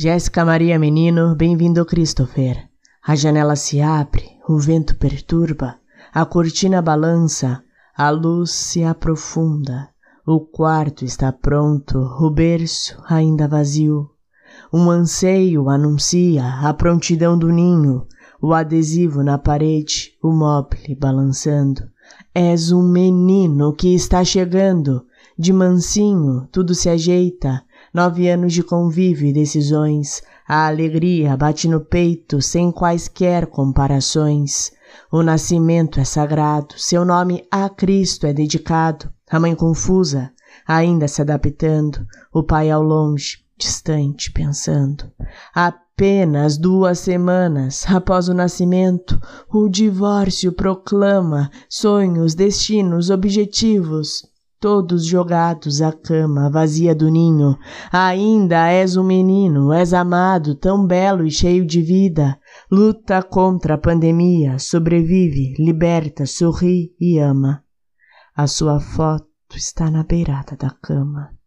Jéssica Maria Menino, bem-vindo Christopher. A janela se abre, o vento perturba, a cortina balança, a luz se aprofunda. O quarto está pronto, o berço ainda vazio. Um anseio anuncia a prontidão do ninho, o adesivo na parede, o mobile balançando. És um menino que está chegando, de mansinho tudo se ajeita, nove anos de convívio e decisões, a alegria bate no peito sem quaisquer comparações. O nascimento é sagrado, seu nome a Cristo é dedicado, a mãe confusa, ainda se adaptando, o pai ao longe, distante, pensando. Apenas duas semanas após o nascimento, o divórcio proclama sonhos, destinos, objetivos, todos jogados à cama vazia do ninho. Ainda és um menino, és amado, tão belo e cheio de vida. Luta contra a pandemia, sobrevive, liberta, sorri e ama. A sua foto está na beirada da cama.